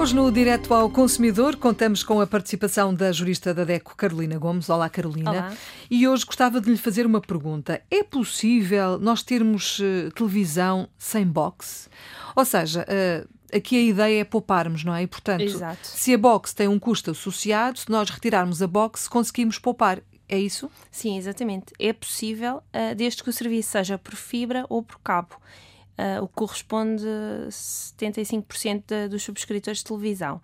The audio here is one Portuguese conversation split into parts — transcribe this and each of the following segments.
Hoje no Direto ao Consumidor contamos com a participação da jurista da DECO, Carolina Gomes. Olá, Carolina. Olá. E hoje gostava de lhe fazer uma pergunta. É possível nós termos uh, televisão sem box? Ou seja, uh, aqui a ideia é pouparmos, não é? E, portanto, Exato. se a box tem um custo associado, se nós retirarmos a box, conseguimos poupar. É isso? Sim, exatamente. É possível, uh, desde que o serviço seja por fibra ou por cabo. Uh, o que corresponde a 75% de, dos subscritores de televisão.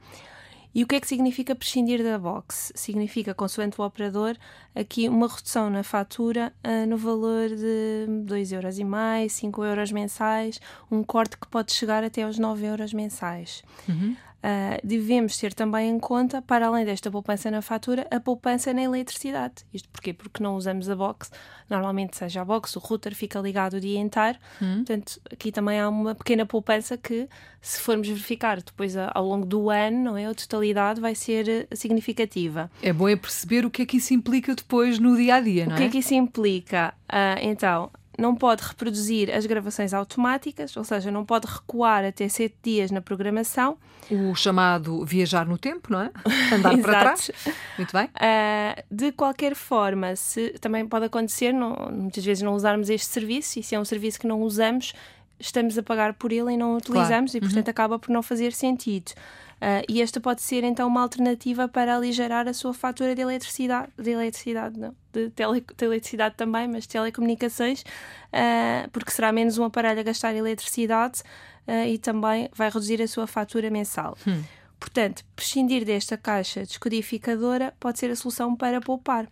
E o que é que significa prescindir da box? Significa, consoante o operador, aqui uma redução na fatura uh, no valor de 2,5€, 5 euros mensais, um corte que pode chegar até aos 9 euros mensais. Uhum. Uh, devemos ter também em conta, para além desta poupança na fatura, a poupança na eletricidade. Isto porquê? Porque não usamos a box. Normalmente, seja a box, o router fica ligado o dia inteiro. Hum. Portanto, aqui também há uma pequena poupança que, se formos verificar depois ao longo do ano, não é? a totalidade vai ser eh, significativa. É bom é perceber o que é que isso implica depois no dia a dia, não O que é? é que isso implica? Uh, então, não pode reproduzir as gravações automáticas, ou seja, não pode recuar até sete dias na programação. O chamado viajar no tempo, não é? Andar para trás. Muito bem. Uh, de qualquer forma, se também pode acontecer, não, muitas vezes não usarmos este serviço, e se é um serviço que não usamos, estamos a pagar por ele e não o utilizamos, Claro. e portanto Uhum. acaba por não fazer sentido. Uh, e esta pode ser então uma alternativa para aligerar a sua fatura de eletricidade, de eletricidade não, de, tele, de eletricidade também, mas telecomunicações, uh, porque será menos um aparelho a gastar eletricidade uh, e também vai reduzir a sua fatura mensal. Hum. Portanto, prescindir desta caixa descodificadora pode ser a solução para poupar.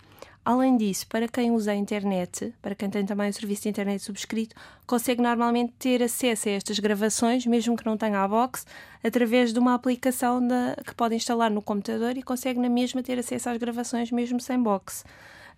Além disso, para quem usa a internet, para quem tem também o serviço de internet subscrito, consegue normalmente ter acesso a estas gravações, mesmo que não tenha a box, através de uma aplicação da- que pode instalar no computador e consegue na mesma ter acesso às gravações mesmo sem box.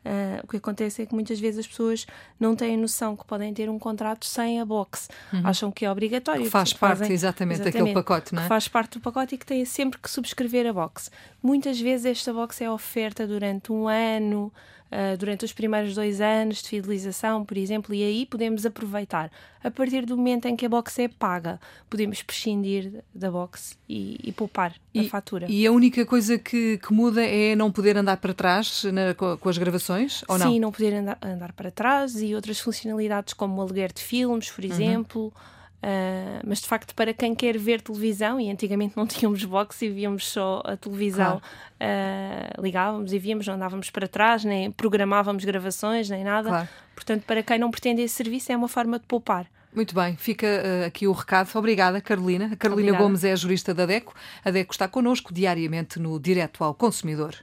Ah, o que acontece é que muitas vezes as pessoas não têm noção que podem ter um contrato sem a box. Acham que é obrigatório. Que faz portanto, parte fazem- exatamente daquele pacote, não é? que faz parte do pacote e que têm sempre que subscrever a box. Muitas vezes esta box é oferta durante um ano, ah, durante os primeiros dois anos de fidelização, por exemplo, e aí podemos aproveitar. A partir do momento em que a box é paga, podemos prescindir da box e, e poupar a fatura. E a única coisa que, que muda é não poder andar para trás na- com, com as gravações, ou não? Sim, não poder andar, andar para trás e outras funcionalidades como o aluguer de filmes, Uhum. por exemplo. Ah, mas de facto, para quem quer ver televisão, e antigamente não tínhamos box e víamos só a televisão, ah, ligávamos e víamos, não andávamos para trás, nem programávamos gravações, nem nada. Claro. Portanto, para quem não pretende esse serviço, é uma forma de poupar. Muito bem, fica eh, aqui o recado. Obrigada, Carolina. A Carolina Obrigada. Gomes é a jurista da DECO. A DECO está connosco diariamente no Direto ao Consumidor.